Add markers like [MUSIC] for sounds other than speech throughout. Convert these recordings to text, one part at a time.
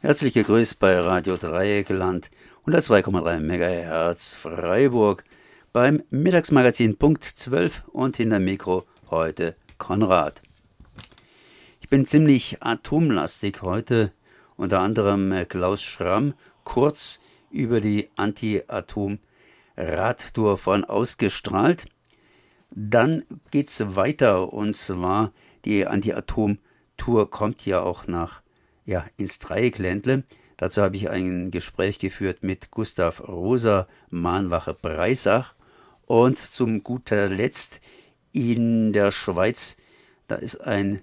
Herzlich gegrüßt bei Radio Dreieckland 102,3 MHz Freiburg beim Mittagsmagazin Punkt 12 und hinter Mikro heute Konrad. Ich bin ziemlich atomlastig heute, unter anderem Klaus Schramm kurz über die Anti-Atom-Radtour von ausgestrahlt. Dann geht's weiter und zwar die Anti-Atom-Tour kommt ja auch nach ja, ins Dreieckländle. Dazu habe ich ein Gespräch geführt mit Gustav Rosa, Mahnwache Breisach. Und zum guter Letzt in der Schweiz, da ist ein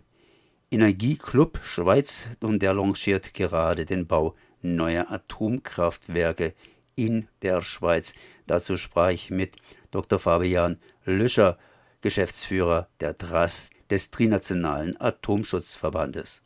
Energieclub Schweiz und der lanciert gerade den Bau neuer Atomkraftwerke in der Schweiz. Dazu sprach ich mit Dr. Fabian Löscher, Geschäftsführer der DRAS des Trinationalen Atomschutzverbandes.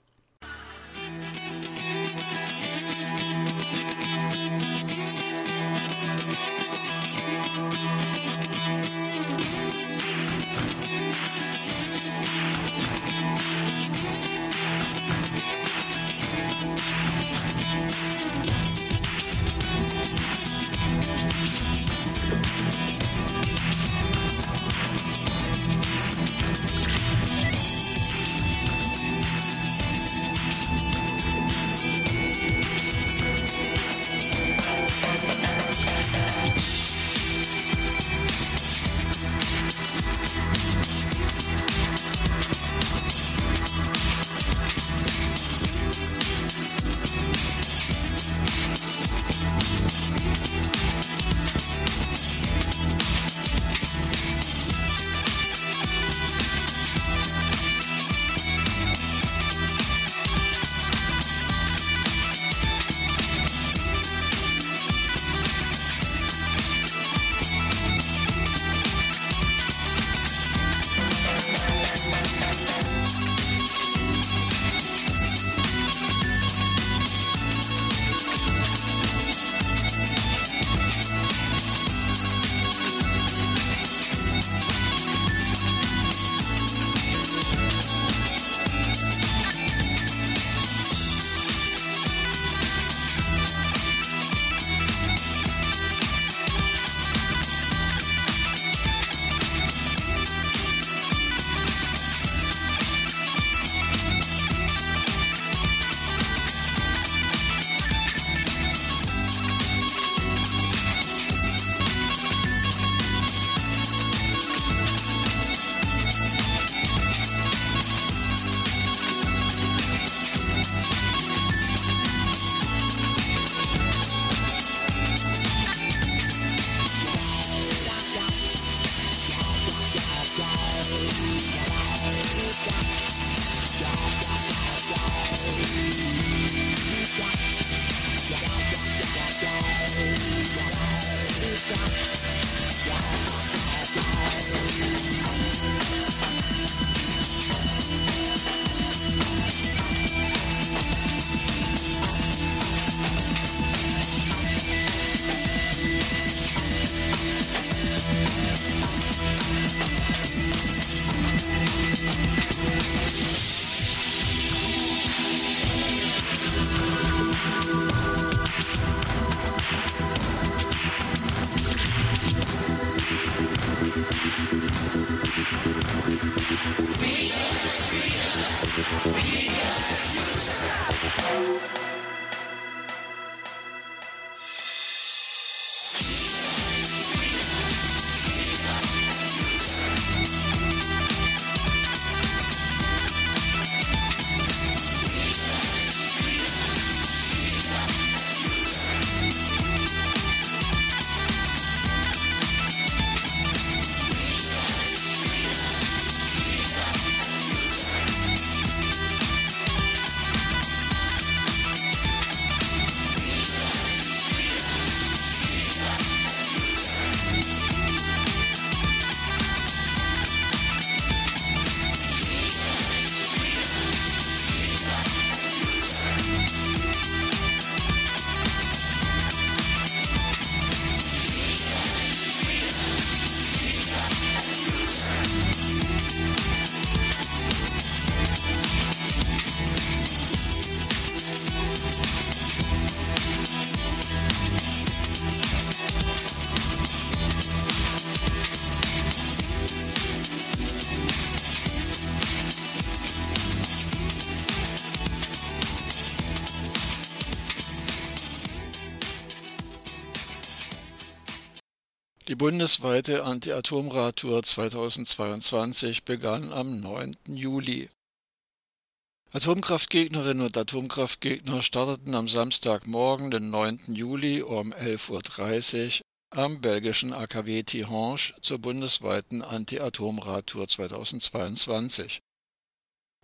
Bundesweite Anti-Atom-Radtour 2022 begann am 9. Juli. Atomkraftgegnerinnen und Atomkraftgegner starteten am Samstagmorgen, den 9. Juli um 11.30 Uhr am belgischen AKW Tihange zur bundesweiten Anti-Atom-Radtour 2022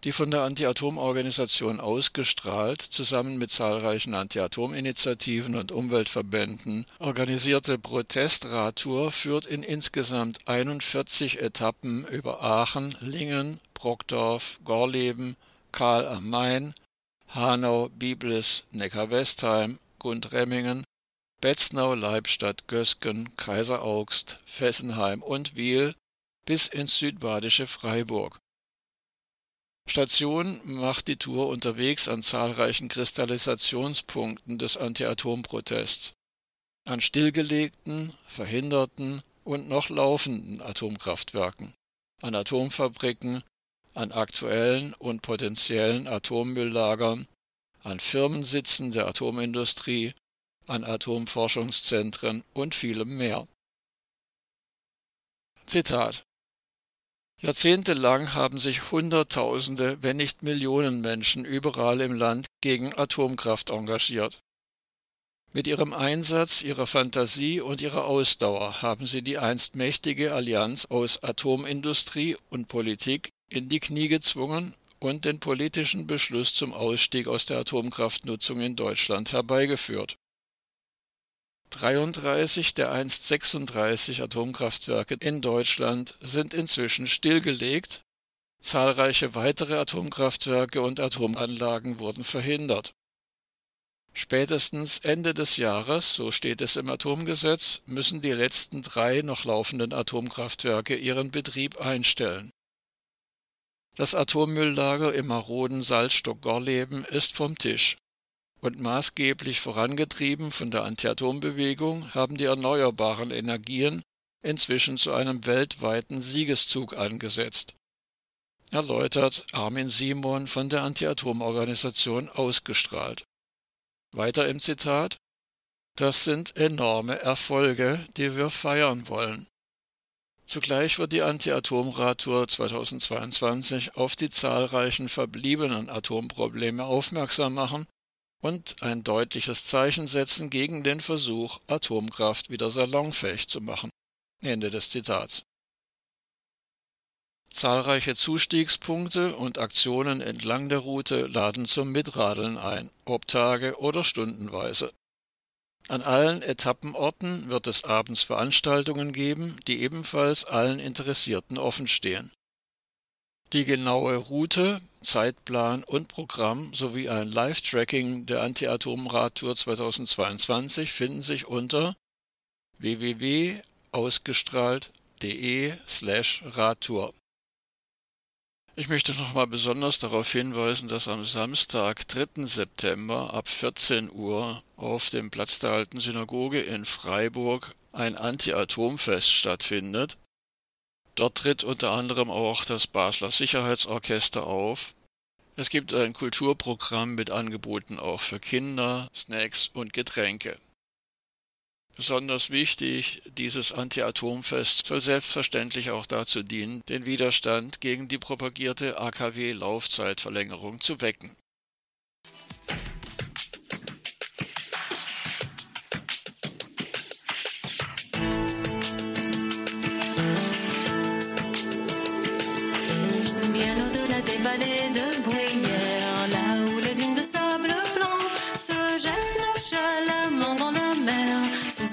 die von der Anti-Atom-Organisation ausgestrahlt, zusammen mit zahlreichen Anti-Atom-Initiativen und Umweltverbänden organisierte Protestradtour führt in insgesamt 41 Etappen über Aachen, Lingen, Brockdorf, Gorleben, Karl am Main, Hanau, Biblis, Neckar-Westheim, Gundremmingen, Betznau, Leibstadt, Gösgen, Kaiseraugst, Fessenheim und Wiel bis ins südbadische Freiburg Station macht die Tour unterwegs an zahlreichen Kristallisationspunkten des Anti-Atom-Protests, an stillgelegten, verhinderten und noch laufenden Atomkraftwerken, an Atomfabriken, an aktuellen und potenziellen Atommülllagern, an Firmensitzen der Atomindustrie, an Atomforschungszentren und vielem mehr. Zitat Jahrzehntelang haben sich Hunderttausende, wenn nicht Millionen Menschen überall im Land gegen Atomkraft engagiert. Mit ihrem Einsatz, ihrer Fantasie und ihrer Ausdauer haben sie die einst mächtige Allianz aus Atomindustrie und Politik in die Knie gezwungen und den politischen Beschluss zum Ausstieg aus der Atomkraftnutzung in Deutschland herbeigeführt 33 der einst 36 Atomkraftwerke in Deutschland sind inzwischen stillgelegt, zahlreiche weitere Atomkraftwerke und Atomanlagen wurden verhindert. Spätestens Ende des Jahres, so steht es im Atomgesetz, müssen die letzten drei noch laufenden Atomkraftwerke ihren Betrieb einstellen. Das Atommülllager im maroden Salzstock Gorleben ist vom Tisch und maßgeblich vorangetrieben von der Anti-Atom-Bewegung haben die erneuerbaren Energien inzwischen zu einem weltweiten Siegeszug angesetzt. Erläutert Armin Simon von der Anti-Atom-Organisation ausgestrahlt. Weiter im Zitat Das sind enorme Erfolge, die wir feiern wollen. Zugleich wird die Anti-Atom-Radtour 2022 auf die zahlreichen verbliebenen Atomprobleme aufmerksam machen und ein deutliches Zeichen setzen gegen den Versuch, Atomkraft wieder salonfähig zu machen. Ende des Zitats. Zahlreiche Zustiegspunkte und Aktionen entlang der Route laden zum Mitradeln ein, ob Tage oder stundenweise. An allen Etappenorten wird es abends Veranstaltungen geben, die ebenfalls allen Interessierten offenstehen. Die genaue Route, Zeitplan und Programm sowie ein Live-Tracking der Anti-Atom-Radtour 2022 finden sich unter www.ausgestrahlt.de/radtour. Ich möchte nochmal besonders darauf hinweisen, dass am Samstag, 3. September ab 14 Uhr auf dem Platz der Alten Synagoge in Freiburg ein Anti-Atom-Fest stattfindet Dort tritt unter anderem auch das Basler Sicherheitsorchester auf. Es gibt ein Kulturprogramm mit Angeboten auch für Kinder, Snacks und Getränke. Besonders wichtig, dieses Anti-Atom-Fest soll selbstverständlich auch dazu dienen, den Widerstand gegen die propagierte AKW-Laufzeitverlängerung zu wecken.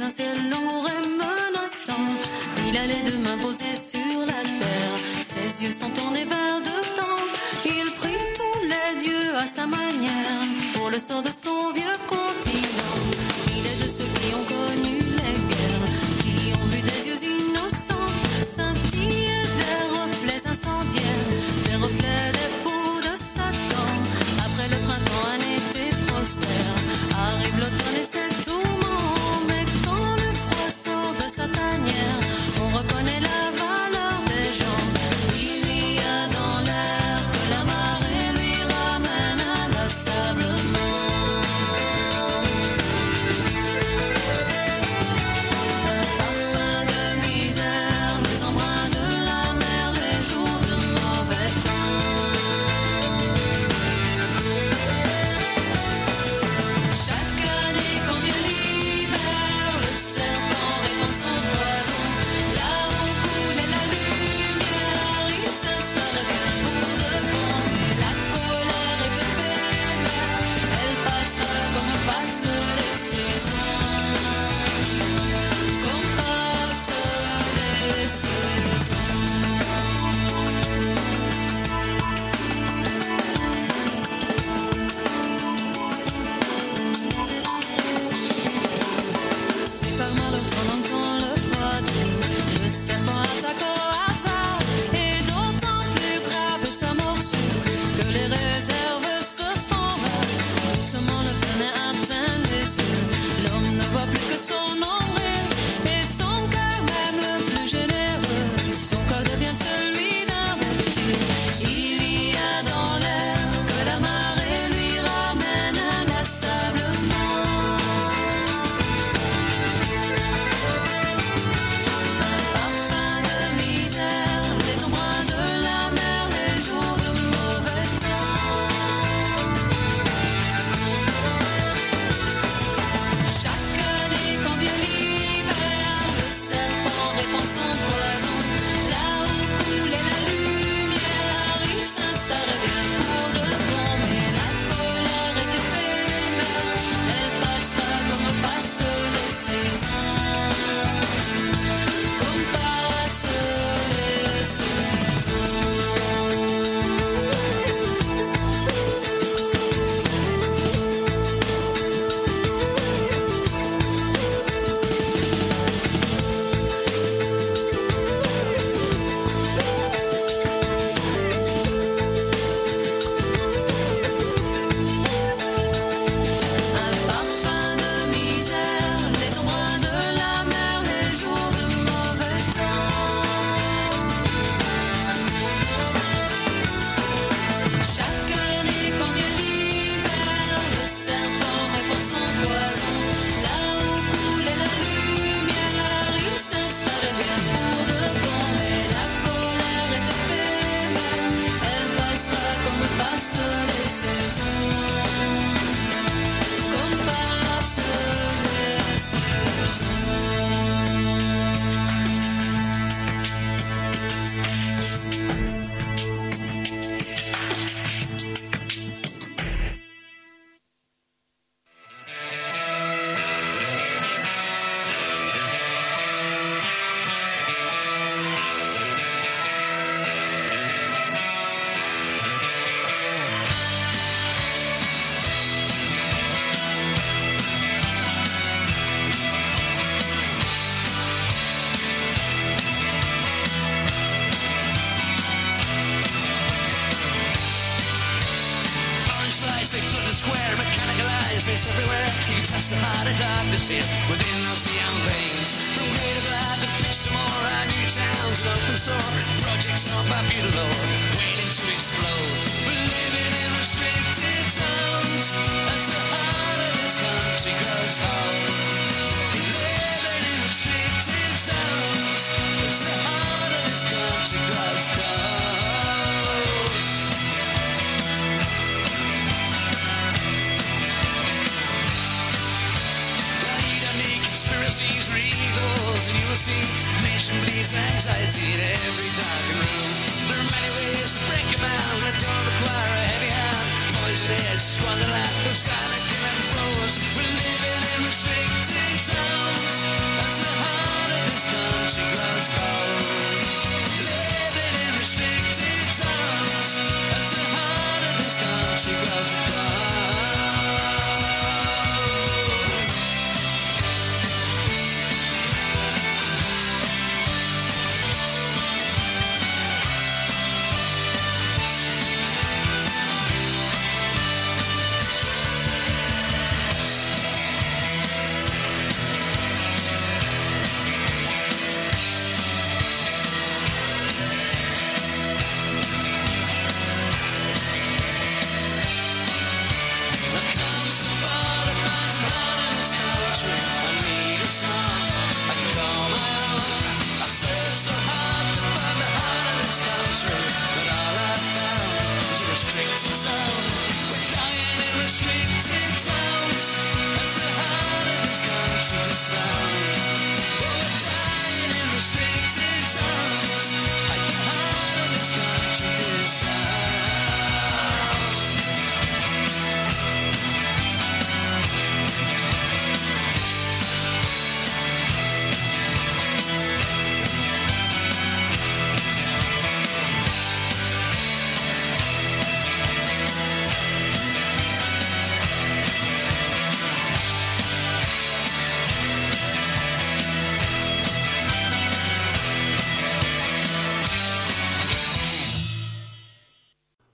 Un ciel lourd et menaçant. Il a les deux mains posées sur la terre, ses yeux sont tournés vers dedans. Il prie tous les dieux à sa manière pour le sort de son vieux continent.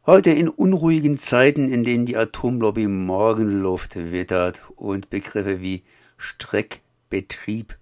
Heute in unruhigen Zeiten, in denen die Atomlobby Morgenluft wittert und Begriffe wie Streckbetrieb,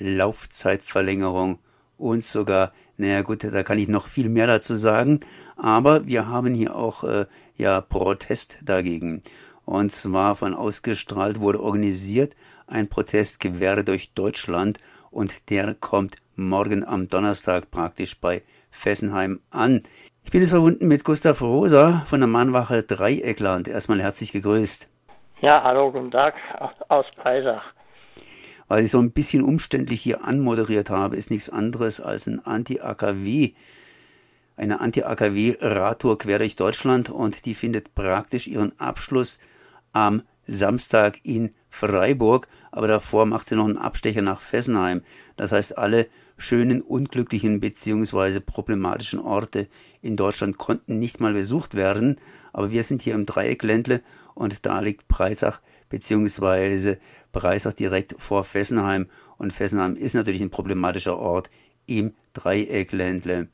Laufzeitverlängerung und sogar, naja gut, da kann ich noch viel mehr dazu sagen, aber wir haben hier auch äh, ja Protest dagegen. Und zwar von ausgestrahlt wurde organisiert ein Protest Gewehre durch Deutschland und der kommt morgen am Donnerstag praktisch bei Fessenheim an. Ich bin jetzt verbunden mit Gustav Rosa von der Mahnwache Dreieckland. Erstmal herzlich gegrüßt. Ja, hallo, guten Tag aus Breisach. Was ich so ein bisschen umständlich hier anmoderiert habe, ist nichts anderes als ein Anti-AKW, eine Anti-AKW-Radtour quer durch Deutschland und die findet praktisch ihren Abschluss am Samstag in Freiburg, aber davor macht sie noch einen Abstecher nach Fessenheim. Das heißt, alle schönen, unglücklichen beziehungsweise problematischen Orte in Deutschland konnten nicht mal besucht werden, aber wir sind hier im Dreieckländle und da liegt Breisach beziehungsweise Breisach direkt vor Fessenheim und Fessenheim ist natürlich ein problematischer Ort im Dreieckländle.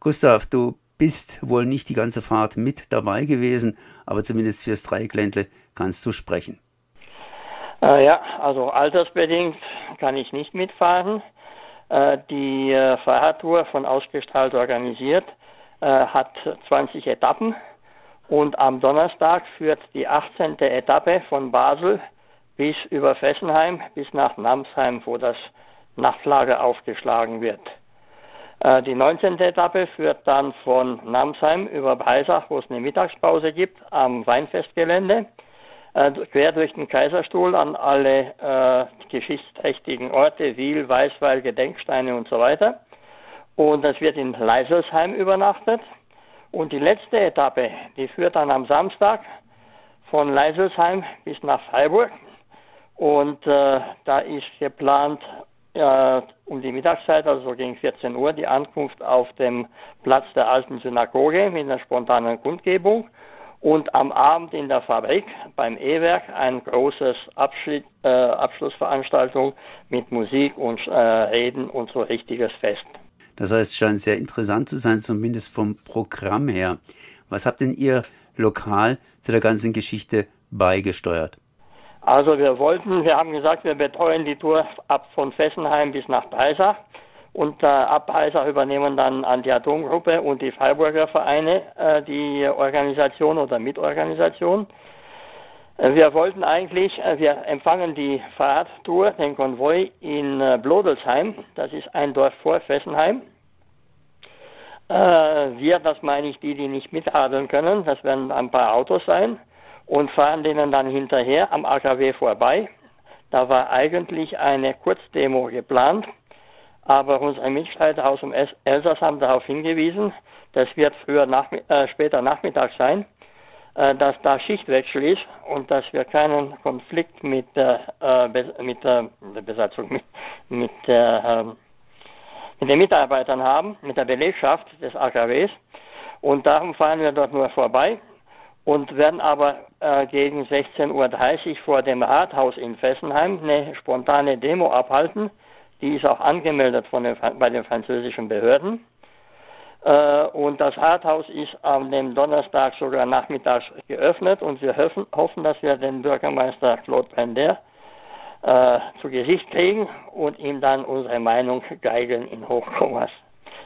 Gustav, du bist wohl nicht die ganze Fahrt mit dabei gewesen, aber zumindest fürs Dreieckländle kannst du sprechen. Äh, ja, also altersbedingt kann ich nicht mitfahren. Äh, die äh, Fahrradtour von Ausgestrahlt organisiert äh, hat 20 Etappen und am Donnerstag führt die 18. Etappe von Basel bis über Fessenheim bis nach Namsheim, wo das Nachtlager aufgeschlagen wird. Die 19. Etappe führt dann von Namsheim über Breisach, wo es eine Mittagspause gibt, am Weinfestgelände, quer durch den Kaiserstuhl an alle äh, geschichtsträchtigen Orte, Wiel, Weißweil, Gedenksteine und so weiter. Und das wird in Leiselsheim übernachtet. Und die letzte Etappe, die führt dann am Samstag von Leiselsheim bis nach Freiburg. Und äh, da ist geplant, äh, um die Mittagszeit, also so gegen 14 Uhr, die Ankunft auf dem Platz der alten Synagoge mit einer spontanen Kundgebung und am Abend in der Fabrik beim E-Werk ein großes Abschied, äh, Abschlussveranstaltung mit Musik und äh, Reden und so richtiges Fest. Das heißt, es scheint sehr interessant zu sein, zumindest vom Programm her. Was habt denn ihr lokal zu der ganzen Geschichte beigesteuert? Also wir wollten, wir haben gesagt, wir betreuen die Tour ab von Fessenheim bis nach Breisach und äh, ab Breisach übernehmen dann an die Atomgruppe und die Freiburger Vereine äh, die Organisation oder Mitorganisation. Äh, Wir wollten eigentlich, äh, wir empfangen die Fahrradtour, den Konvoi in äh, Blodelsheim, das ist ein Dorf vor Fessenheim. Äh, wir, das meine ich die, die nicht mitradeln können, das werden ein paar Autos sein und fahren denen dann hinterher am AKW vorbei. Da war eigentlich eine Kurzdemo geplant, aber unsere Mitstreiter aus dem Elsass haben darauf hingewiesen, das wird früher nachmi äh, später Nachmittag sein, äh, dass da Schichtwechsel ist und dass wir keinen Konflikt mit äh, mit der Besatzung mit mit ähm, mit den Mitarbeitern haben, mit der Belegschaft des AKWs. Und darum fahren wir dort nur vorbei und werden aber äh, gegen 16.30 Uhr vor dem Rathaus in Fessenheim eine spontane Demo abhalten. Die ist auch angemeldet von den, bei den französischen Behörden. Äh, und das Rathaus ist am dem Donnerstag sogar nachmittags geöffnet und wir hoffen, hoffen dass wir den Bürgermeister Claude Brender äh, zu Gesicht kriegen und ihm dann unsere Meinung geigeln in Hochkommas.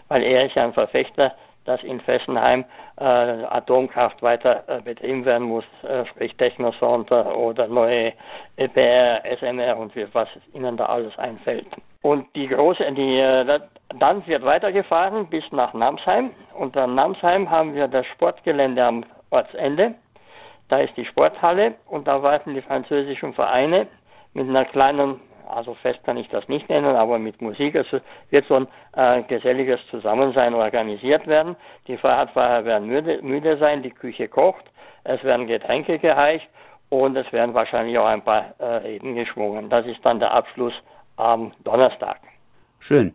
Weil er ist ja ein Verfechter, dass in Fessenheim äh, Atomkraft weiter äh, betrieben werden muss, äh, sprich Technosonter oder neue EPR, SMR und was ihnen da alles einfällt. Und die große, die, äh, da- dann wird weitergefahren bis nach Namsheim. Und an Namsheim haben wir das Sportgelände am Ortsende. Da ist die Sporthalle und da warten die französischen Vereine mit einer kleinen, also fest kann ich das nicht nennen, aber mit Musik. Es wird so ein äh, geselliges Zusammensein organisiert werden. Die Fahrradfahrer werden müde, müde sein, die Küche kocht, es werden Getränke gereicht und es werden wahrscheinlich auch ein paar äh, Reden geschwungen. Das ist dann der Abschluss am Donnerstag. Schön.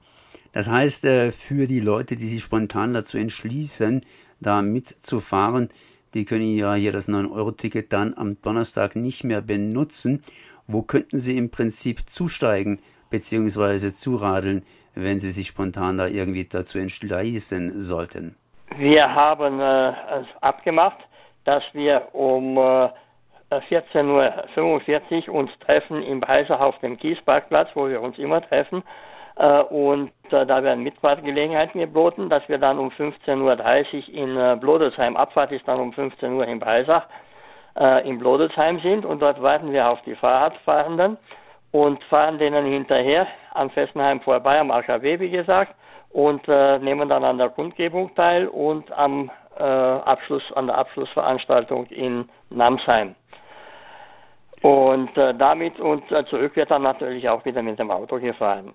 Das heißt, äh, für die Leute, die sich spontan dazu entschließen, da mitzufahren, die können ja hier das 9-Euro-Ticket dann am Donnerstag nicht mehr benutzen. Wo könnten sie im Prinzip zusteigen bzw. zuradeln, wenn sie sich spontan da irgendwie dazu entschließen sollten? Wir haben äh, abgemacht, dass wir um äh, 14.45 Uhr uns treffen im auf dem Kiesparkplatz, wo wir uns immer treffen. Äh, und äh, da werden Mitfahrtgelegenheiten geboten, dass wir dann um 15.30 Uhr in äh, Blodelsheim, Abfahrt ist dann um 15 Uhr in Breisach, in Blodelsheim sind und dort warten wir auf die Fahrradfahrenden und fahren denen hinterher an Fessenheim vorbei, am AKW, wie gesagt, und äh, nehmen dann an der Kundgebung teil und am äh, Abschluss, an der Abschlussveranstaltung in Namsheim. Und äh, damit und zurück wird dann natürlich auch wieder mit dem Auto gefahren.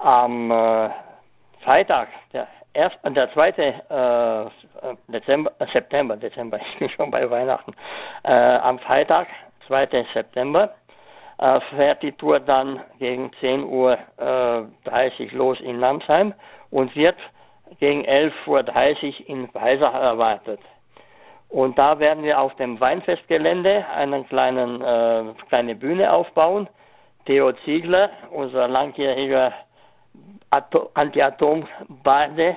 Am äh, Freitag, der erst, der zweite äh, Dezember, äh, September, Dezember, [LAUGHS] ich bin schon bei Weihnachten. Äh, am Freitag, 2. September, äh, fährt die Tour dann gegen 10.30 Uhr äh, 30 los in Namsheim und wird gegen 11.30 Uhr in Breisach erwartet. Und da werden wir auf dem Weinfestgelände einen kleinen, äh, kleine Bühne aufbauen. Theo Ziegler, unser langjähriger Ato Anti-Atom-Bade,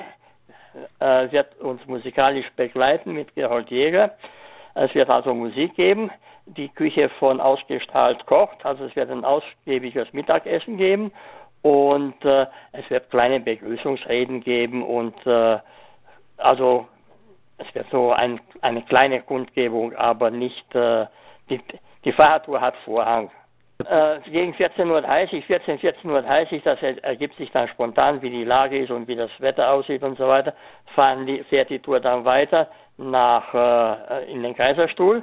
äh, wird uns musikalisch begleiten mit Gerold Jäger. Es wird also Musik geben. Die Küche von Ausgestrahlt kocht, also es wird ein ausgiebiges Mittagessen geben und äh, es wird kleine Begrüßungsreden geben und äh, also es wird so ein, eine kleine Kundgebung, aber nicht äh, die, die Fahrradtour hat Vorrang. Äh, gegen 14.30 Uhr, 14, 14.30 Uhr, das er- ergibt sich dann spontan, wie die Lage ist und wie das Wetter aussieht und so weiter, die, fährt die Tour dann weiter nach äh, in den Kaiserstuhl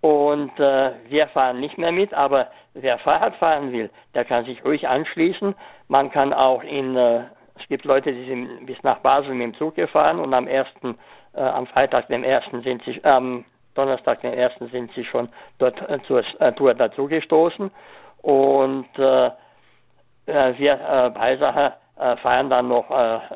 und äh, wir fahren nicht mehr mit, aber wer Fahrrad fahren will, der kann sich ruhig anschließen. Man kann auch in, äh, es gibt Leute, die sind bis nach Basel mit dem Zug gefahren und am ersten, äh, am Freitag, dem ersten sind sie, am Donnerstag, den ersten sind sie schon dort äh, zur äh, Tour dazugestoßen und äh, äh, wir äh, Beisacher feiern dann noch,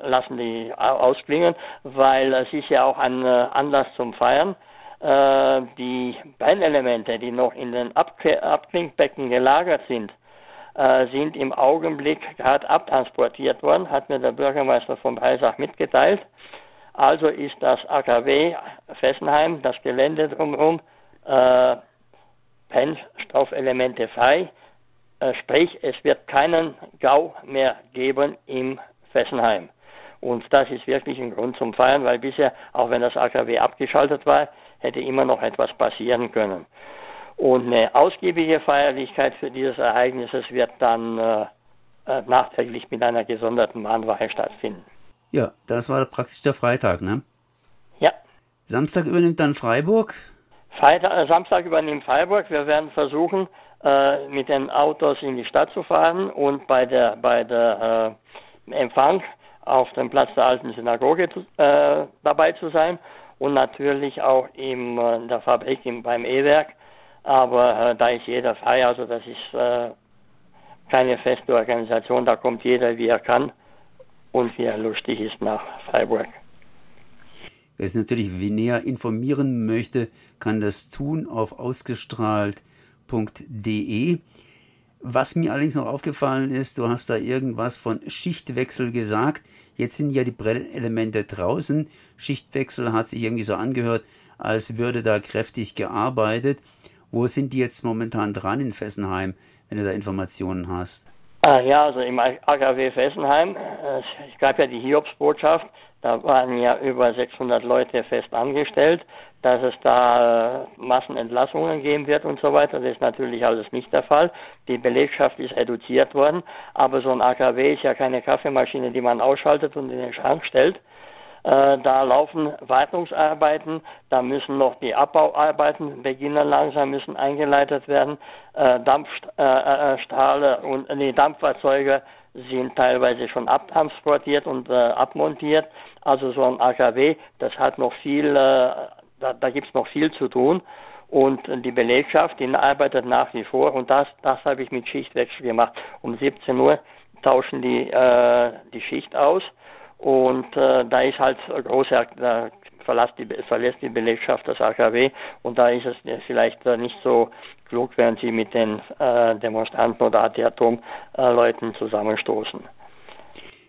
lassen die au- ausklingen, weil es ist ja auch ein Anlass zum Feiern. Die Brennelemente, die noch in den Abk Abklingbecken gelagert sind, sind im Augenblick gerade abtransportiert worden, hat mir der Bürgermeister von Breisach mitgeteilt. Also ist das AKW Fessenheim, das Gelände drumherum, äh, Brennstoffelemente frei. Äh, sprich, es wird keinen Gau mehr geben im Fessenheim. Und das ist wirklich ein Grund zum Feiern, weil bisher, auch wenn das AKW abgeschaltet war, hätte immer noch etwas passieren können. Und eine ausgiebige Feierlichkeit für dieses Ereignisses wird dann äh, äh, nachträglich mit einer gesonderten Mahnwache stattfinden. Ja, das war praktisch der Freitag, ne? Ja. Samstag übernimmt dann Freiburg. Freitag, äh, Samstag übernimmt Freiburg. Wir werden versuchen, äh, mit den Autos in die Stadt zu fahren und bei der, bei der äh, Empfang auf dem Platz der alten Synagoge äh, dabei zu sein und natürlich auch im, äh, in der Fabrik im, beim E-Werk. Aber äh, da ist jeder frei, also das ist keine feste Organisation, da kommt jeder, wie er kann und wie er lustig ist nach Freiburg. Wer es natürlich näher informieren möchte, kann das tun auf ausgestrahlt.de. Was mir allerdings noch aufgefallen ist, du hast da irgendwas von Schichtwechsel gesagt. Jetzt sind ja die Brennelemente draußen. Schichtwechsel hat sich irgendwie so angehört, als würde da kräftig gearbeitet. Wo sind die jetzt momentan dran in Fessenheim, wenn du da Informationen hast? Ah, ja, also im AKW Fessenheim, äh, es gab ja die Hiobsbotschaft, da waren ja über 600 Leute fest angestellt, dass es da äh, Massenentlassungen geben wird und so weiter. Das ist natürlich alles nicht der Fall. Die Belegschaft ist reduziert worden, aber so ein AKW ist ja keine Kaffeemaschine, die man ausschaltet und in den Schrank stellt. Äh, da laufen Wartungsarbeiten, da müssen noch die Abbauarbeiten beginnen langsam, müssen eingeleitet werden. Äh, Dampfstrahle äh, und nee, Dampffahrzeuge sind teilweise schon abtransportiert und äh, abmontiert. Also so ein AKW, das hat noch viel, äh, da, da gibt es noch viel zu tun. Und die Belegschaft, die arbeitet nach wie vor und das, das habe ich mit Schichtwechsel gemacht. Um 17 Uhr tauschen die äh, die Schicht aus und äh, da ist halt große, da verlässt die, verlässt die Belegschaft das AKW und da ist es vielleicht äh, nicht so klug, wenn sie mit den äh, Demonstranten oder Anti-Atom-Leuten zusammenstoßen.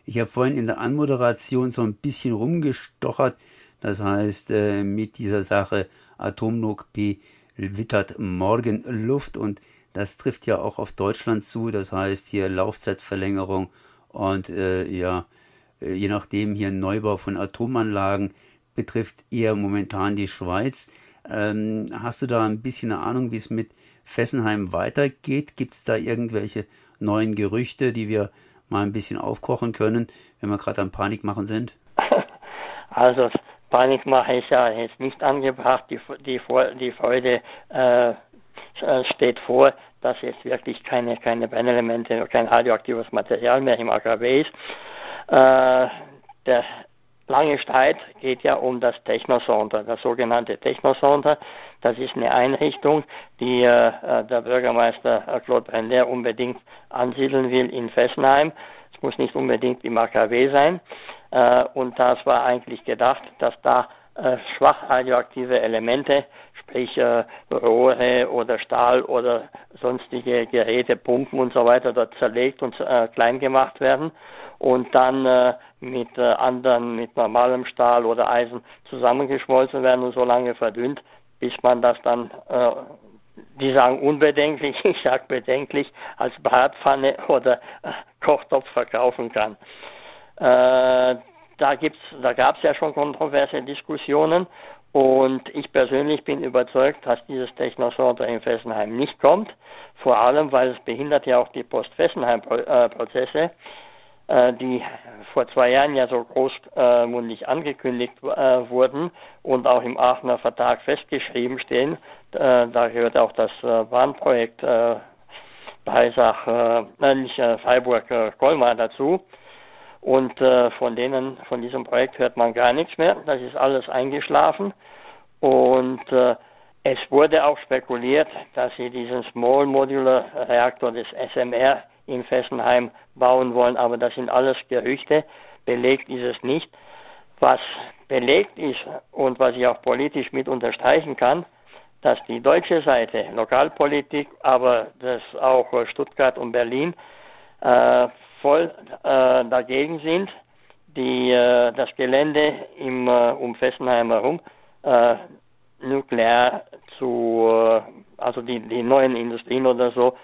Ich habe vorhin in der Anmoderation so ein bisschen rumgestochert, das heißt äh, mit dieser Sache Atomnog P wittert morgen Luft. Und das trifft ja auch auf Deutschland zu, das heißt hier Laufzeitverlängerung und äh, ja, je nachdem hier Neubau von Atomanlagen betrifft eher momentan die Schweiz. Ähm, hast du da ein bisschen eine Ahnung, wie es mit Fessenheim weitergeht? Gibt es da irgendwelche neuen Gerüchte, die wir mal ein bisschen aufkochen können, wenn wir gerade am Panik machen sind? [LAUGHS] Also Panikmache ist ja jetzt nicht angebracht. Die, die, die Freude äh, steht vor, dass jetzt wirklich keine, keine Brennelemente, kein radioaktives Material mehr im AKW ist. Äh, der lange Streit geht ja um das Technosonder, das sogenannte Technosonder. Das ist eine Einrichtung, die äh, äh der Bürgermeister äh, Claude Brenner unbedingt ansiedeln will in Fessenheim. Es muss nicht unbedingt im AKW sein. Äh, und das war eigentlich gedacht, dass da äh, schwach radioaktive Elemente, sprich äh, Rohre oder Stahl oder sonstige Geräte, Pumpen und so weiter dort zerlegt und äh, klein gemacht werden und dann äh, mit äh, anderen, mit normalem Stahl oder Eisen zusammengeschmolzen werden und so lange verdünnt, bis man das dann, äh, die sagen unbedenklich, [LAUGHS] ich sag bedenklich, als Bratpfanne oder Kochtopf verkaufen kann. Da da gab es ja schon kontroverse Diskussionen und ich persönlich bin überzeugt, dass dieses Technosonder in Fessenheim nicht kommt. Vor allem, weil es behindert ja auch die Post-Fessenheim-Prozesse. Äh, die vor zwei Jahren ja so großmundig angekündigt äh, wurden und auch im Aachener Vertrag festgeschrieben stehen. Äh, da gehört auch das Bahnprojekt Breisach, äh, nicht Freiburg-Colmar dazu. Und von denen, von diesem Projekt hört man gar nichts mehr. Das ist alles eingeschlafen. Und es wurde auch spekuliert, dass sie diesen Small Modular Reaktor des SMR in Fessenheim bauen wollen, aber das sind alles Gerüchte, belegt ist es nicht. Was belegt ist und was ich auch politisch mit unterstreichen kann, dass die deutsche Seite, Lokalpolitik, aber das auch Stuttgart und Berlin äh, voll äh, dagegen sind, die äh, das Gelände im äh, um Fessenheim herum äh, nuklear zu äh, also die, die neuen Industrien oder so,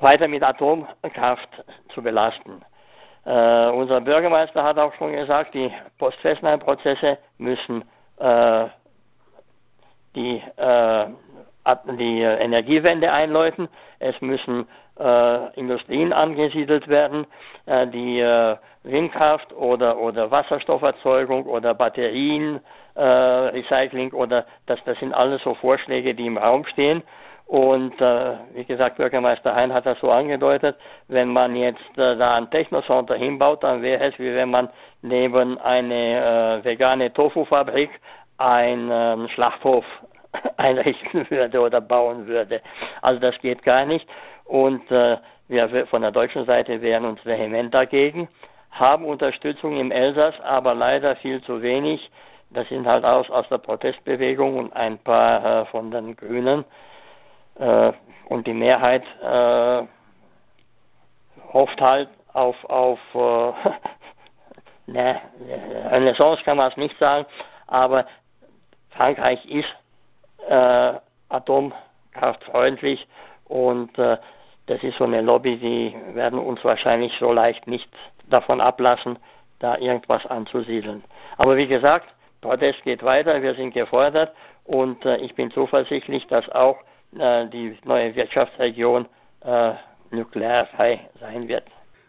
weiter mit Atomkraft zu belasten. Äh, unser Bürgermeister hat auch schon gesagt, die Post-Fessenheim-Prozesse müssen äh, die, äh, die Energiewende einläuten. Es müssen äh, Industrien angesiedelt werden, äh, die äh, Windkraft oder, oder Wasserstofferzeugung oder Batterien, Recycling oder das, das sind alles so Vorschläge, die im Raum stehen. Und äh, wie gesagt, Bürgermeister Hein hat das so angedeutet, wenn man jetzt äh, da ein Technoscenter hinbaut, dann wäre es wie wenn man neben eine äh, vegane Tofu-Fabrik einen ähm, Schlachthof [LAUGHS] einrichten würde oder bauen würde. Also das geht gar nicht. Und äh, wir von der deutschen Seite wehren uns vehement dagegen, haben Unterstützung im Elsass, aber leider viel zu wenig. Das sind halt aus, aus der Protestbewegung und ein paar äh, von den Grünen. Äh, und die Mehrheit äh, hofft halt auf, auf äh, [LAUGHS] ne, Renaissance kann man es nicht sagen, aber Frankreich ist äh, atomkraftfreundlich und äh, das ist so eine Lobby, die werden uns wahrscheinlich so leicht nicht davon ablassen, da irgendwas anzusiedeln. Aber wie gesagt, Protest geht weiter, wir sind gefordert und äh, ich bin zuversichtlich, dass auch die neue Wirtschaftsregion äh, nuklearfrei sein wird.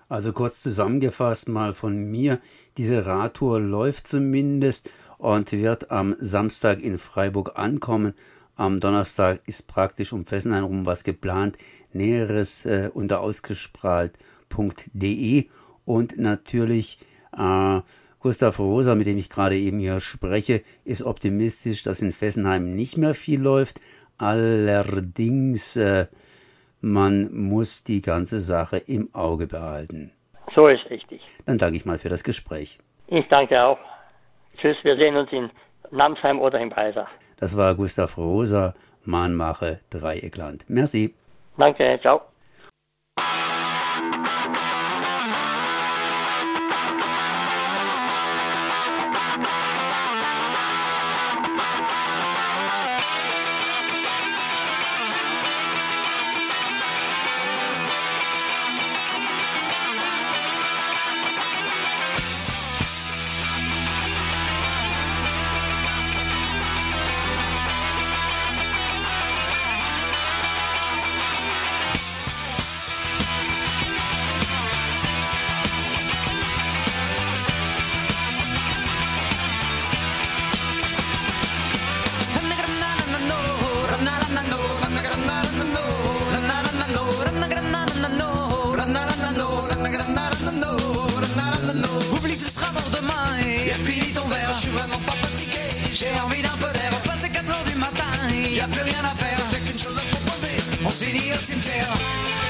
Also kurz zusammengefasst mal von mir, diese Radtour läuft zumindest und wird am Samstag in Freiburg ankommen. Am Donnerstag ist praktisch um Fessenheim rum was geplant. Näheres äh, unter ausgestrahlt.de und natürlich äh, Gustav Rosa, mit dem ich gerade eben hier spreche, ist optimistisch, dass in Fessenheim nicht mehr viel läuft. Allerdings, äh, man muss die ganze Sache im Auge behalten. So ist richtig. Dann danke ich mal für das Gespräch. Ich danke auch. Tschüss, wir sehen uns in Namsheim oder in Breisach. Das war Gustav Rosa, Mahnmache Dreieckland. Merci. Danke, ciao. Proposer, on se finit au cimetière.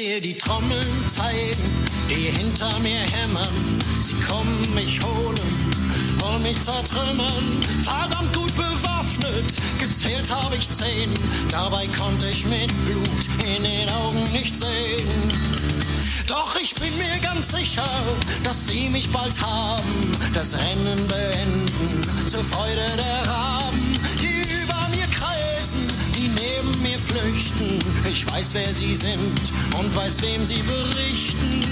Dir die Trommeln zeigen, die hinter mir hämmern? Sie kommen mich holen, wollen mich zertrümmern. Verdammt gut bewaffnet, gezählt habe ich zehn. Dabei konnte ich mit Blut in den Augen nicht sehen. Doch ich bin mir ganz sicher, dass sie mich bald haben, das Rennen beenden, zur Freude der Raben, die über mir kreisen, die neben mir flüchten. Ich weiß, wer sie sind und weiß, wem sie berichten.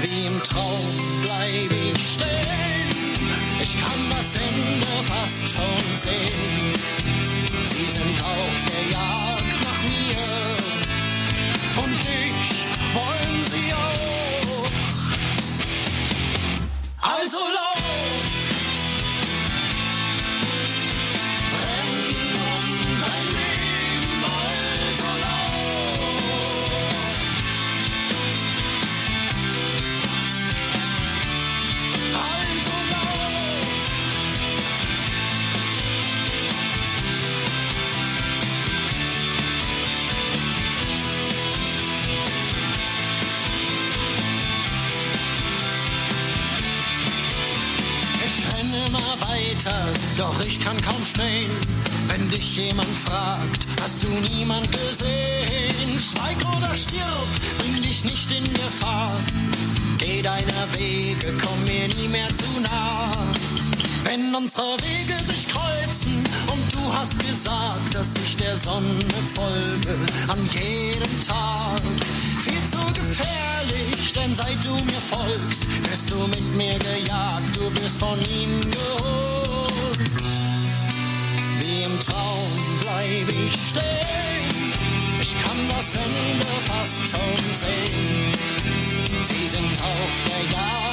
Wie im Traum bleib ich stehen, ich kann das Ende fast schon sehen. Sie sind auf der nicht in Gefahr. Geh deiner Wege, komm mir nie mehr zu nah. Wenn unsere Wege sich kreuzen und du hast gesagt, dass ich der Sonne folge an jedem Tag. Viel zu gefährlich, denn seit du mir folgst, wirst du mit mir gejagt, du wirst von ihm geholt. Wie im Traum bleib ich stehen, kann das Ende fast schon sehen. Sie sind auf der Jagd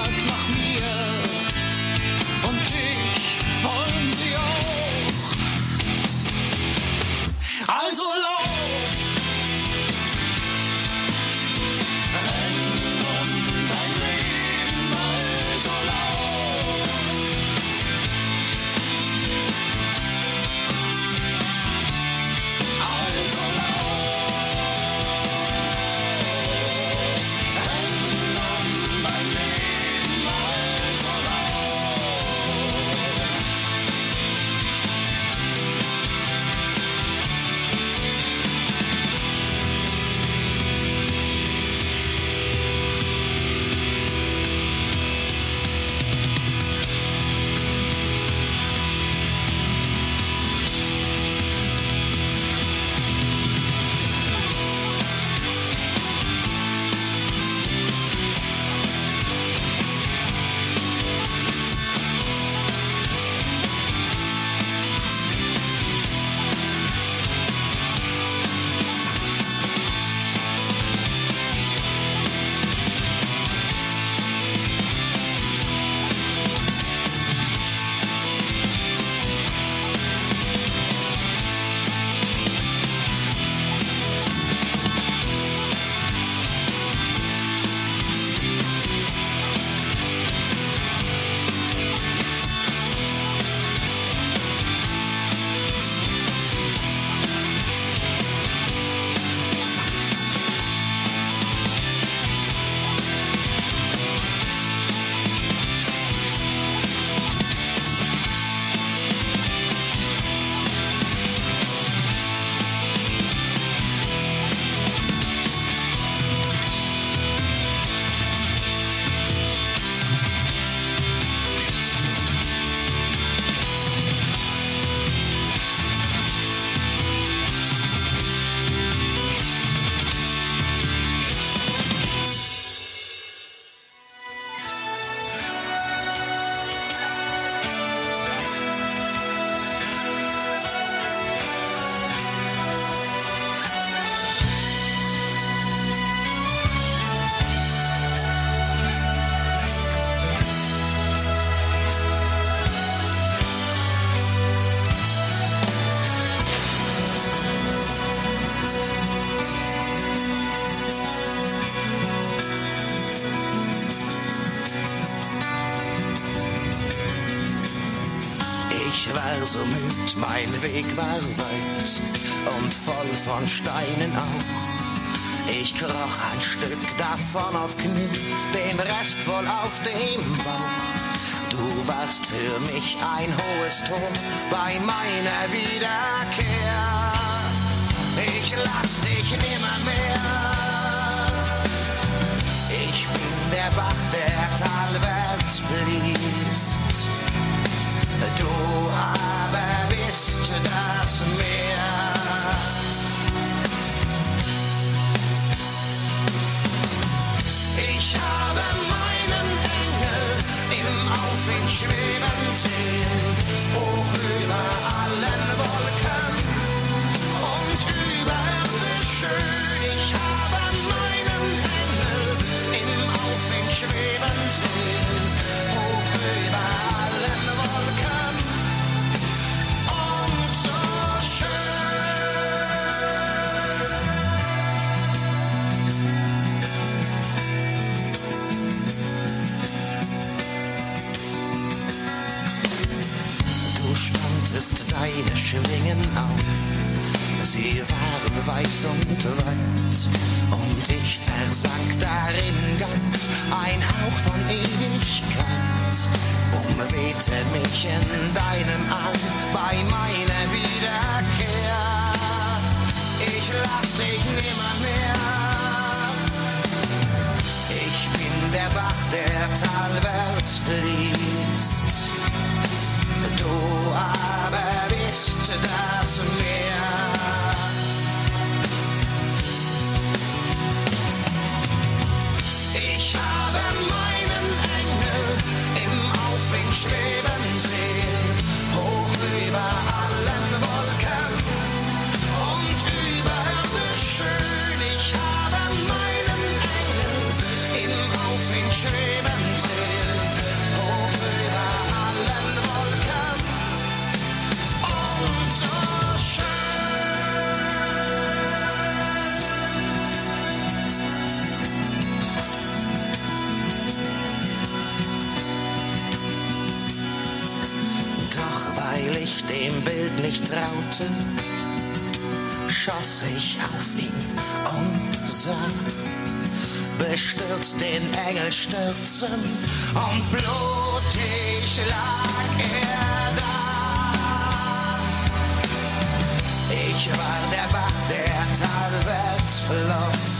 so müd, mein Weg war weit und voll von Steinen auch. Ich kroch ein Stück davon auf Knie, den Rest wohl auf dem Bauch. Du warst für mich ein hohes Tor bei meiner Wiederkehr. Dem Bild nicht traute, schoss ich auf ihn und sah bestürzt den Engel stürzen und blutig lag er da. Ich war der Bach, der talwärts floss.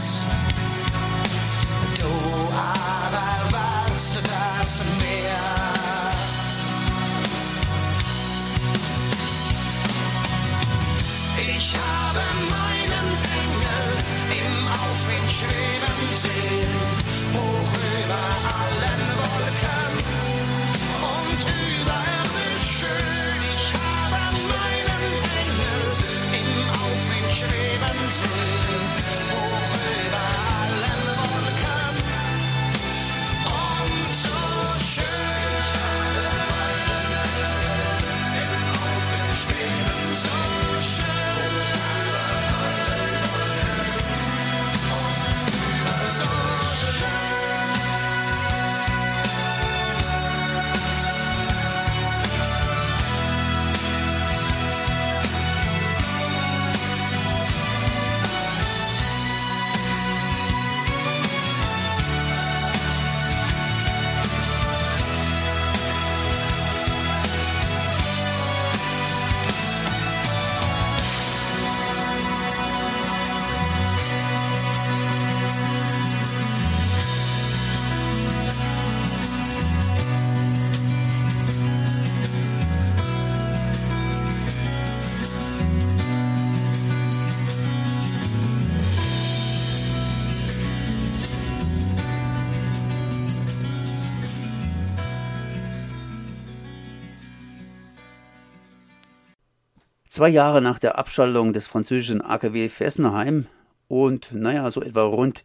Zwei Jahre nach der Abschaltung des französischen AKW Fessenheim und, naja, so etwa rund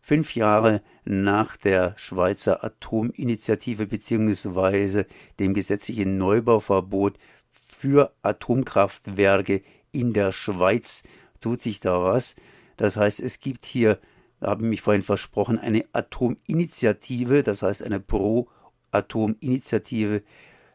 fünf Jahre nach der Schweizer Atominitiative beziehungsweise dem gesetzlichen Neubauverbot für Atomkraftwerke in der Schweiz tut sich da was. Das heißt, es gibt hier, da habe ich mich vorhin versprochen, eine Atominitiative, das heißt eine Pro-Atom-Initiative,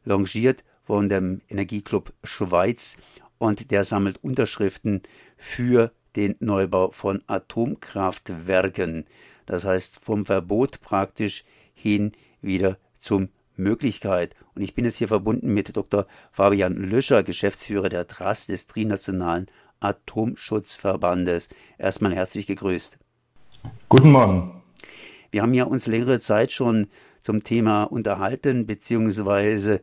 longiert von dem Energieclub Schweiz und der sammelt Unterschriften für den Neubau von Atomkraftwerken. Das heißt vom Verbot praktisch hin wieder zum Möglichkeit. Und ich bin jetzt hier verbunden mit Dr. Fabian Löscher, Geschäftsführer der TRAS des Trinationalen Atomschutzverbandes. Erstmal herzlich gegrüßt. Guten Morgen. Wir haben ja uns längere Zeit schon zum Thema unterhalten, beziehungsweise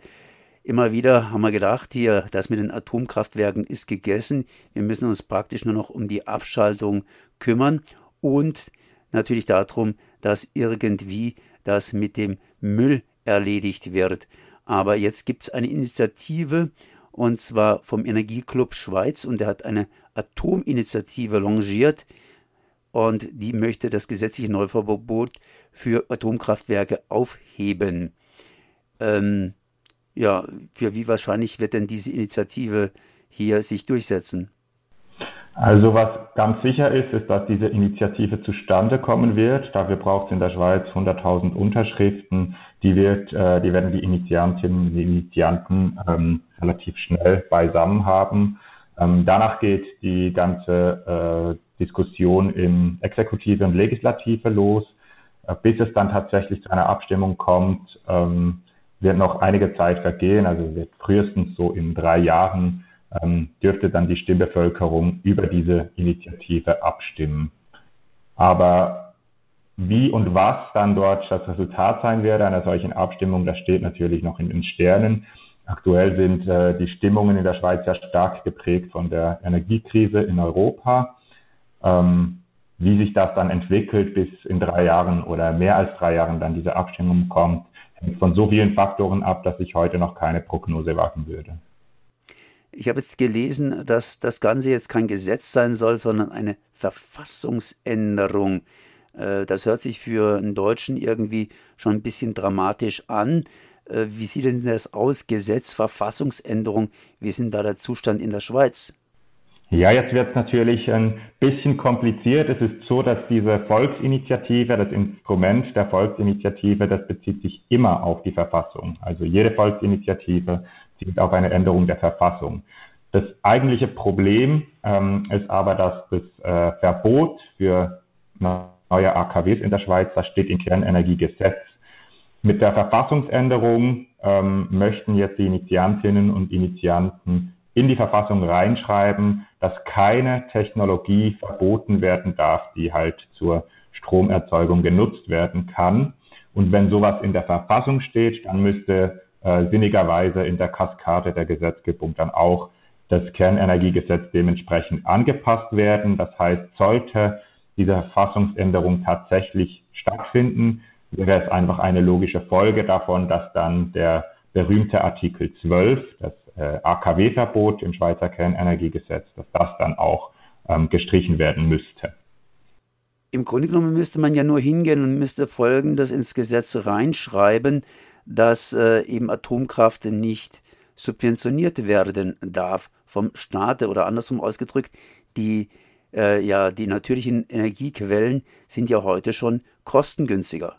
immer wieder haben wir gedacht, hier, das mit den Atomkraftwerken ist gegessen. Wir müssen uns praktisch nur noch um die Abschaltung kümmern und natürlich darum, dass irgendwie das mit dem Müll erledigt wird. Aber jetzt gibt es eine Initiative und zwar vom Energieclub Schweiz und der hat eine Atominitiative longiert und die möchte das gesetzliche Neuverbot für Atomkraftwerke aufheben. Ähm, ja, für wie wahrscheinlich wird denn diese Initiative hier sich durchsetzen? Also was ganz sicher ist, ist, dass diese Initiative zustande kommen wird. Dafür braucht es in der Schweiz 100.000 Unterschriften. Die, wird, äh, die werden die Initiantinnen und Initianten ähm, relativ schnell beisammen haben. Ähm, danach geht die ganze äh, Diskussion in Exekutive und Legislative los. Äh, bis es dann tatsächlich zu einer Abstimmung kommt, ähm, wird noch einige Zeit vergehen. Also wird frühestens so in drei Jahren ähm, dürfte dann die Stimmbevölkerung über diese Initiative abstimmen. Aber wie und was dann dort das Resultat sein werde einer solchen Abstimmung, das steht natürlich noch in den Sternen. Aktuell sind äh, die Stimmungen in der Schweiz sehr stark geprägt von der Energiekrise in Europa. Ähm, wie sich das dann entwickelt, bis in drei Jahren oder mehr als drei Jahren dann diese Abstimmung kommt, hängt von so vielen Faktoren ab, dass ich heute noch keine Prognose wagen würde. Ich habe jetzt gelesen, dass das Ganze jetzt kein Gesetz sein soll, sondern eine Verfassungsänderung. Äh, das hört sich für einen Deutschen irgendwie schon ein bisschen dramatisch an. Äh, wie sieht denn das aus? Gesetz, Verfassungsänderung. Wie ist denn da der Zustand in der Schweiz? Ja, jetzt wird es natürlich ein bisschen kompliziert. Es ist so, dass diese Volksinitiative, das Instrument der Volksinitiative, das bezieht sich immer auf die Verfassung. Also jede Volksinitiative zielt auf eine Änderung der Verfassung. Das eigentliche Problem ähm, ist aber, dass das äh, Verbot für neue AKWs in der Schweiz, das steht im Kernenergiegesetz. Mit der Verfassungsänderung ähm, möchten jetzt die Initiantinnen und Initianten in die Verfassung reinschreiben, dass keine Technologie verboten werden darf, die halt zur Stromerzeugung genutzt werden kann. Und wenn sowas in der Verfassung steht, dann müsste äh, sinnigerweise in der Kaskade der Gesetzgebung dann auch das Kernenergiegesetz dementsprechend angepasst werden. Das heißt, sollte diese Verfassungsänderung tatsächlich stattfinden, wäre es einfach eine logische Folge davon, dass dann der berühmte Artikel 12, das äh, AKW-Verbot im Schweizer Kernenergiegesetz, dass das dann auch ähm, gestrichen werden müsste. Im Grunde genommen müsste man ja nur hingehen und müsste Folgendes ins Gesetz reinschreiben, dass äh, eben Atomkraft nicht subventioniert werden darf vom Staat oder andersrum ausgedrückt, die äh, ja die natürlichen Energiequellen sind ja heute schon kostengünstiger.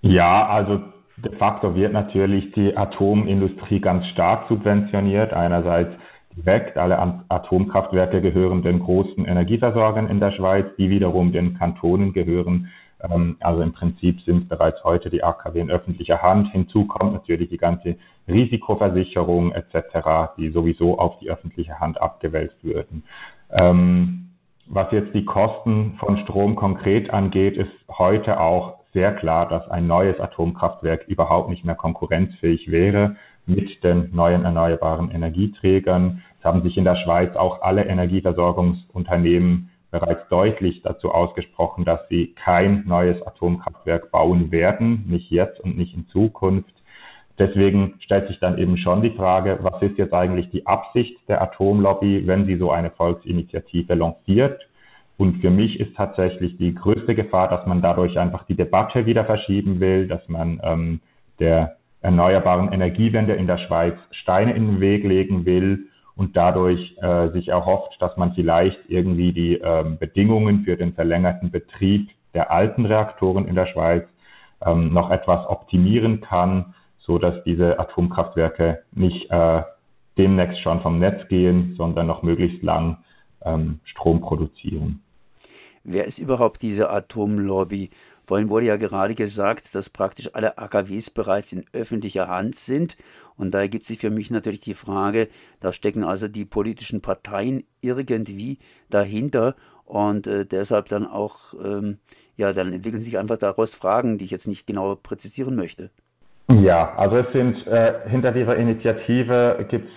Ja, also de facto wird natürlich die Atomindustrie ganz stark subventioniert. Einerseits direkt, alle Atomkraftwerke gehören den großen Energieversorgern in der Schweiz, die wiederum den Kantonen gehören. Ähm, also im Prinzip sind bereits heute die AKW in öffentlicher Hand. Hinzu kommt natürlich die ganze Risikoversicherung etc., die sowieso auf die öffentliche Hand abgewälzt würden. Ähm, was jetzt die Kosten von Strom konkret angeht, ist heute auch sehr klar, dass ein neues Atomkraftwerk überhaupt nicht mehr konkurrenzfähig wäre mit den neuen erneuerbaren Energieträgern. Es haben sich in der Schweiz auch alle Energieversorgungsunternehmen bereits deutlich dazu ausgesprochen, dass sie kein neues Atomkraftwerk bauen werden, nicht jetzt und nicht in Zukunft. Deswegen stellt sich dann eben schon die Frage, was ist jetzt eigentlich die Absicht der Atomlobby, wenn sie so eine Volksinitiative lanciert? Und für mich ist tatsächlich die größte Gefahr, dass man dadurch einfach die Debatte wieder verschieben will, dass man ähm, der erneuerbaren Energiewende in der Schweiz Steine in den Weg legen will und dadurch äh, sich erhofft, dass man vielleicht irgendwie die ähm, Bedingungen für den verlängerten Betrieb der alten Reaktoren in der Schweiz ähm, noch etwas optimieren kann, so dass diese Atomkraftwerke nicht äh, demnächst schon vom Netz gehen, sondern noch möglichst lang ähm, Strom produzieren. Wer ist überhaupt diese Atomlobby? Vorhin wurde ja gerade gesagt, dass praktisch alle AKWs bereits in öffentlicher Hand sind. Und da ergibt sich für mich natürlich die Frage, da stecken also die politischen Parteien irgendwie dahinter und äh, deshalb dann auch, ähm, ja, dann entwickeln sich einfach daraus Fragen, die ich jetzt nicht genau präzisieren möchte. Ja, also es sind äh, hinter dieser Initiative gibt's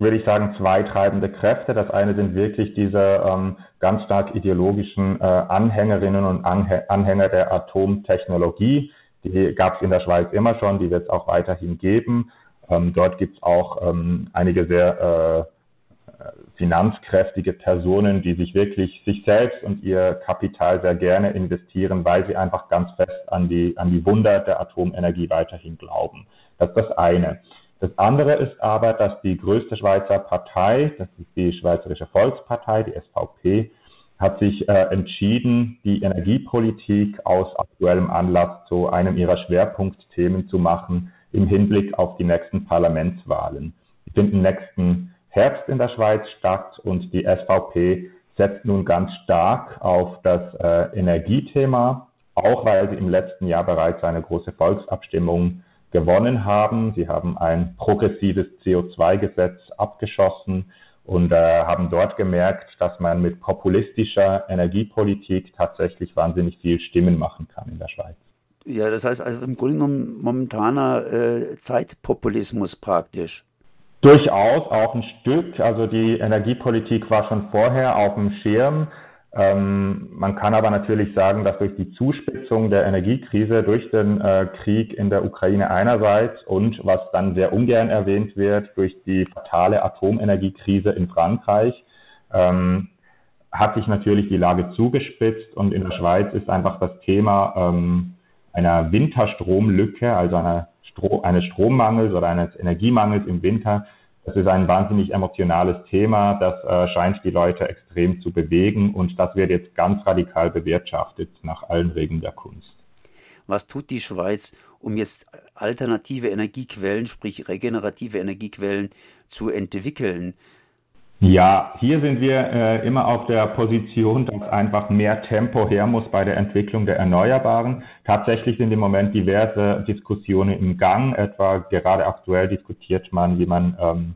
würde ich sagen, zwei treibende Kräfte. Das eine sind wirklich diese ähm, ganz stark ideologischen äh, Anhängerinnen und Anhänger der Atomtechnologie. Die gab es in der Schweiz immer schon, die wird es auch weiterhin geben. Ähm, dort gibt es auch ähm, einige sehr äh, finanzkräftige Personen, die sich wirklich sich selbst und ihr Kapital sehr gerne investieren, weil sie einfach ganz fest an die, an die Wunder der Atomenergie weiterhin glauben. Das ist das eine. Das andere ist aber, dass die größte Schweizer Partei, das ist die Schweizerische Volkspartei, die SVP, hat sich äh, entschieden, die Energiepolitik aus aktuellem Anlass zu einem ihrer Schwerpunktthemen zu machen im Hinblick auf die nächsten Parlamentswahlen. Die finden nächsten Herbst in der Schweiz statt und die SVP setzt nun ganz stark auf das äh, Energiethema, auch weil sie im letzten Jahr bereits eine große Volksabstimmung gewonnen haben. Sie haben ein progressives CO2-Gesetz abgeschossen und äh, haben dort gemerkt, dass man mit populistischer Energiepolitik tatsächlich wahnsinnig viel Stimmen machen kann in der Schweiz. Ja, das heißt also im Grunde genommen momentaner äh, Zeitpopulismus praktisch. Durchaus auch ein Stück. Also die Energiepolitik war schon vorher auf dem Schirm. Ähm, man kann aber natürlich sagen, dass durch die Zuspitzung der Energiekrise, durch den äh, Krieg in der Ukraine einerseits und was dann sehr ungern erwähnt wird, durch die fatale Atomenergiekrise in Frankreich, ähm, hat sich natürlich die Lage zugespitzt und in der Schweiz ist einfach das Thema ähm, einer Winterstromlücke, also einer Stro eines Strommangels oder eines Energiemangels im Winter das ist ein wahnsinnig emotionales Thema, das äh, scheint die Leute extrem zu bewegen und das wird jetzt ganz radikal bewirtschaftet nach allen Regeln der Kunst. Was tut die Schweiz, um jetzt alternative Energiequellen, sprich regenerative Energiequellen zu entwickeln? Ja, hier sind wir äh, immer auf der Position, dass einfach mehr Tempo her muss bei der Entwicklung der Erneuerbaren. Tatsächlich sind im Moment diverse Diskussionen im Gang. Etwa gerade aktuell diskutiert man, wie man ähm,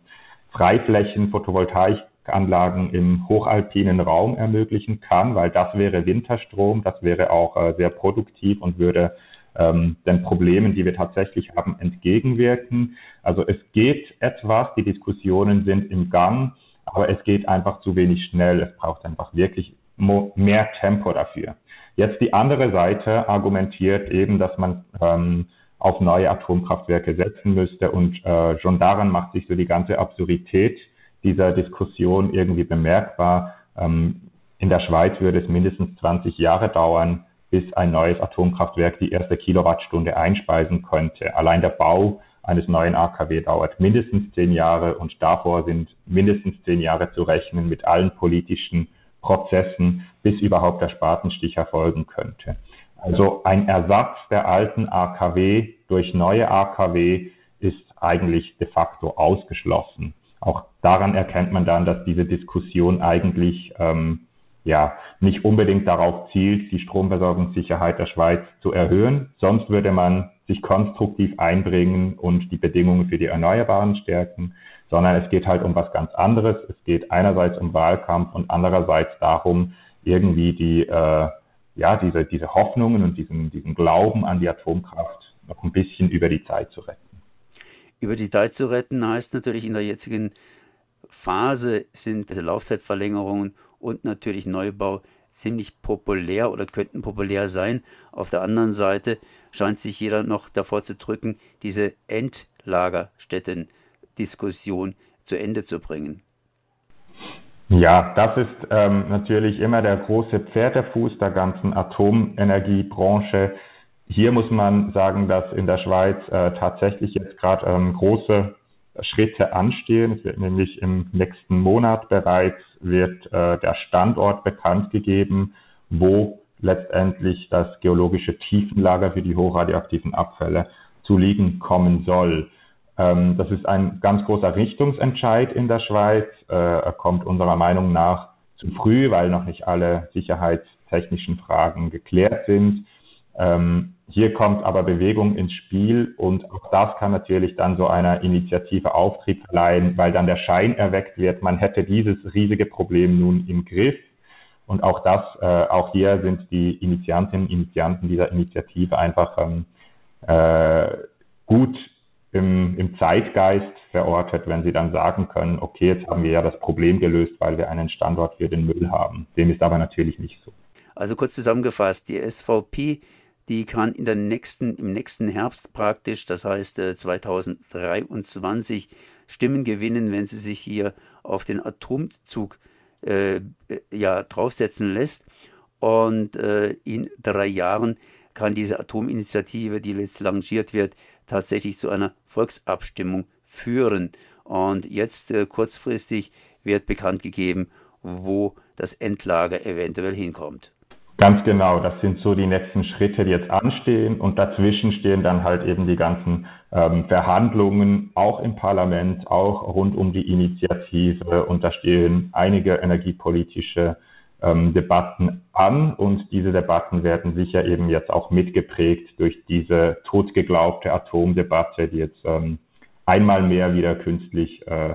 Freiflächen, Photovoltaikanlagen im hochalpinen Raum ermöglichen kann, weil das wäre Winterstrom, das wäre auch äh, sehr produktiv und würde ähm, den Problemen, die wir tatsächlich haben, entgegenwirken. Also es geht etwas, die Diskussionen sind im Gang aber es geht einfach zu wenig schnell. Es braucht einfach wirklich mehr Tempo dafür. Jetzt die andere Seite argumentiert eben, dass man ähm, auf neue Atomkraftwerke setzen müsste und äh, schon daran macht sich so die ganze Absurdität dieser Diskussion irgendwie bemerkbar. Ähm, in der Schweiz würde es mindestens 20 Jahre dauern, bis ein neues Atomkraftwerk die erste Kilowattstunde einspeisen könnte. Allein der Bau eines neuen AKW dauert mindestens zehn Jahre und davor sind mindestens zehn Jahre zu rechnen mit allen politischen Prozessen, bis überhaupt der Spatenstich erfolgen könnte. Also ein Ersatz der alten AKW durch neue AKW ist eigentlich de facto ausgeschlossen. Auch daran erkennt man dann, dass diese Diskussion eigentlich ähm, ja nicht unbedingt darauf zielt, die Stromversorgungssicherheit der Schweiz zu erhöhen. Sonst würde man sich konstruktiv einbringen und die Bedingungen für die Erneuerbaren stärken, sondern es geht halt um was ganz anderes. Es geht einerseits um Wahlkampf und andererseits darum, irgendwie die, äh, ja, diese, diese Hoffnungen und diesen, diesen Glauben an die Atomkraft noch ein bisschen über die Zeit zu retten. Über die Zeit zu retten heißt natürlich in der jetzigen Phase sind diese Laufzeitverlängerungen und natürlich Neubau ziemlich populär oder könnten populär sein. Auf der anderen Seite scheint sich jeder noch davor zu drücken, diese Endlagerstätten-Diskussion zu Ende zu bringen. Ja, das ist ähm, natürlich immer der große Pferdefuß der ganzen Atomenergiebranche. Hier muss man sagen, dass in der Schweiz äh, tatsächlich jetzt gerade ähm, große Schritte anstehen. Es wird nämlich im nächsten Monat bereits wird äh, der Standort bekannt gegeben, wo letztendlich das geologische Tiefenlager für die hochradioaktiven Abfälle zu liegen kommen soll. Ähm, das ist ein ganz großer Richtungsentscheid in der Schweiz. Äh, er kommt unserer Meinung nach zu früh, weil noch nicht alle sicherheitstechnischen Fragen geklärt sind. Ähm, hier kommt aber Bewegung ins Spiel und auch das kann natürlich dann so einer Initiative Auftrieb verleihen, weil dann der Schein erweckt wird, man hätte dieses riesige Problem nun im Griff. Und auch das, äh, auch hier sind die Initiantinnen Initianten dieser Initiative einfach ähm, äh, gut im, im Zeitgeist verortet, wenn sie dann sagen können, okay, jetzt haben wir ja das Problem gelöst, weil wir einen Standort für den Müll haben. Dem ist aber natürlich nicht so. Also kurz zusammengefasst, die SVP, die kann in der nächsten, im nächsten Herbst praktisch, das heißt 2023, Stimmen gewinnen, wenn sie sich hier auf den Atomzug äh, ja, draufsetzen lässt. Und äh, in drei Jahren kann diese Atominitiative, die jetzt lanciert wird, tatsächlich zu einer Volksabstimmung führen. Und jetzt äh, kurzfristig wird bekannt gegeben, wo das Endlager eventuell hinkommt. Ganz genau, das sind so die nächsten Schritte, die jetzt anstehen. Und dazwischen stehen dann halt eben die ganzen ähm, Verhandlungen, auch im Parlament, auch rund um die Initiative. Und da stehen einige energiepolitische ähm, Debatten an. Und diese Debatten werden sicher eben jetzt auch mitgeprägt durch diese totgeglaubte Atomdebatte, die jetzt ähm, einmal mehr wieder künstlich äh,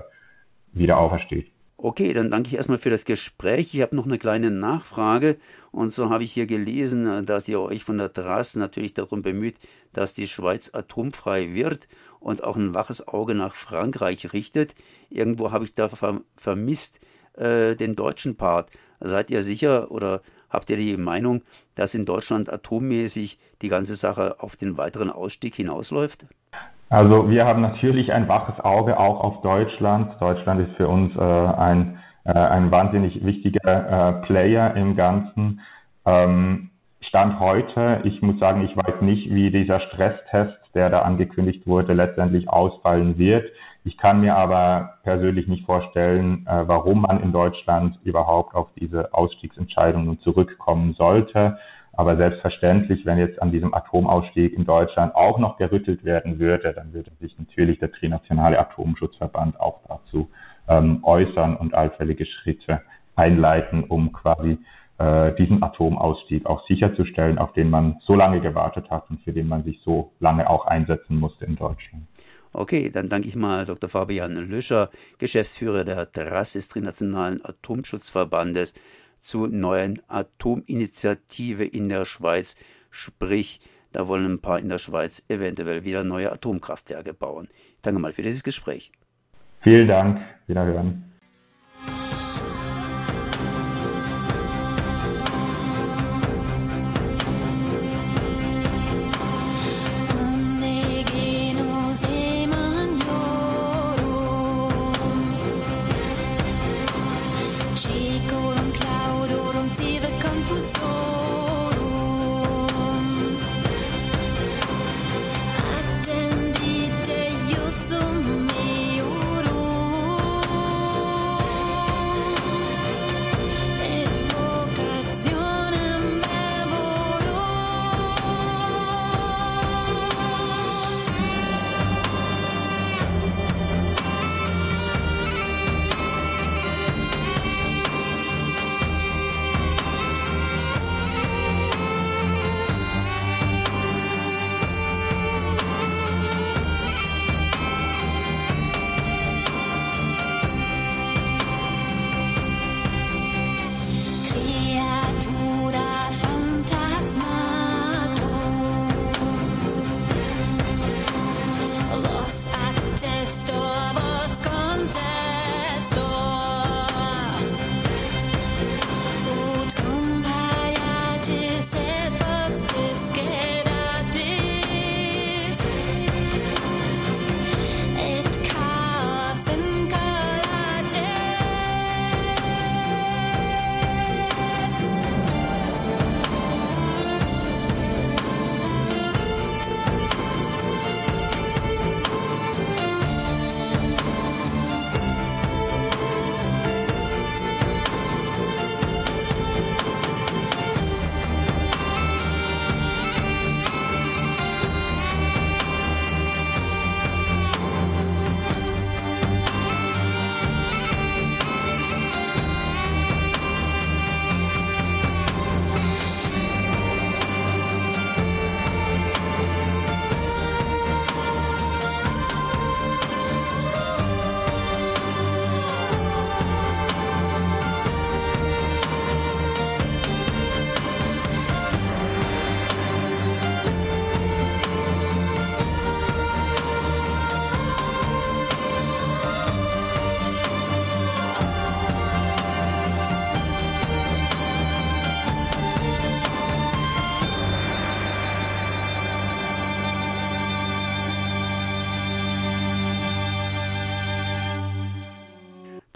wieder aufersteht. Okay, dann danke ich erstmal für das Gespräch. Ich habe noch eine kleine Nachfrage. Und so habe ich hier gelesen, dass ihr euch von der Trasse natürlich darum bemüht, dass die Schweiz atomfrei wird und auch ein waches Auge nach Frankreich richtet. Irgendwo habe ich da vermisst äh, den deutschen Part. Seid ihr sicher oder habt ihr die Meinung, dass in Deutschland atommäßig die ganze Sache auf den weiteren Ausstieg hinausläuft? Also wir haben natürlich ein waches Auge auch auf Deutschland. Deutschland ist für uns äh, ein, äh, ein wahnsinnig wichtiger äh, Player im Ganzen. Ähm, Stand heute, ich muss sagen, ich weiß nicht, wie dieser Stresstest, der da angekündigt wurde, letztendlich ausfallen wird. Ich kann mir aber persönlich nicht vorstellen, äh, warum man in Deutschland überhaupt auf diese Ausstiegsentscheidungen zurückkommen sollte. Aber selbstverständlich, wenn jetzt an diesem Atomausstieg in Deutschland auch noch gerüttelt werden würde, dann würde sich natürlich der Trinationale Atomschutzverband auch dazu ähm, äußern und allfällige Schritte einleiten, um quasi äh, diesen Atomausstieg auch sicherzustellen, auf den man so lange gewartet hat und für den man sich so lange auch einsetzen musste in Deutschland. Okay, dann danke ich mal Dr. Fabian Lüscher, Geschäftsführer der TRAS des Trinationalen Atomschutzverbandes zur neuen Atominitiative in der Schweiz. Sprich, da wollen ein paar in der Schweiz eventuell wieder neue Atomkraftwerke bauen. Ich danke mal für dieses Gespräch. Vielen Dank. Wiederhören.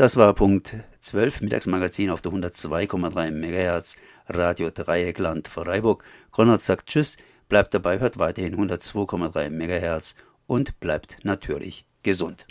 Das war Punkt 12, Mittagsmagazin auf der 102,3 MHz, Radio Dreieckland Freiburg. Konrad sagt Tschüss, bleibt dabei, hört weiterhin 102,3 MHz und bleibt natürlich gesund.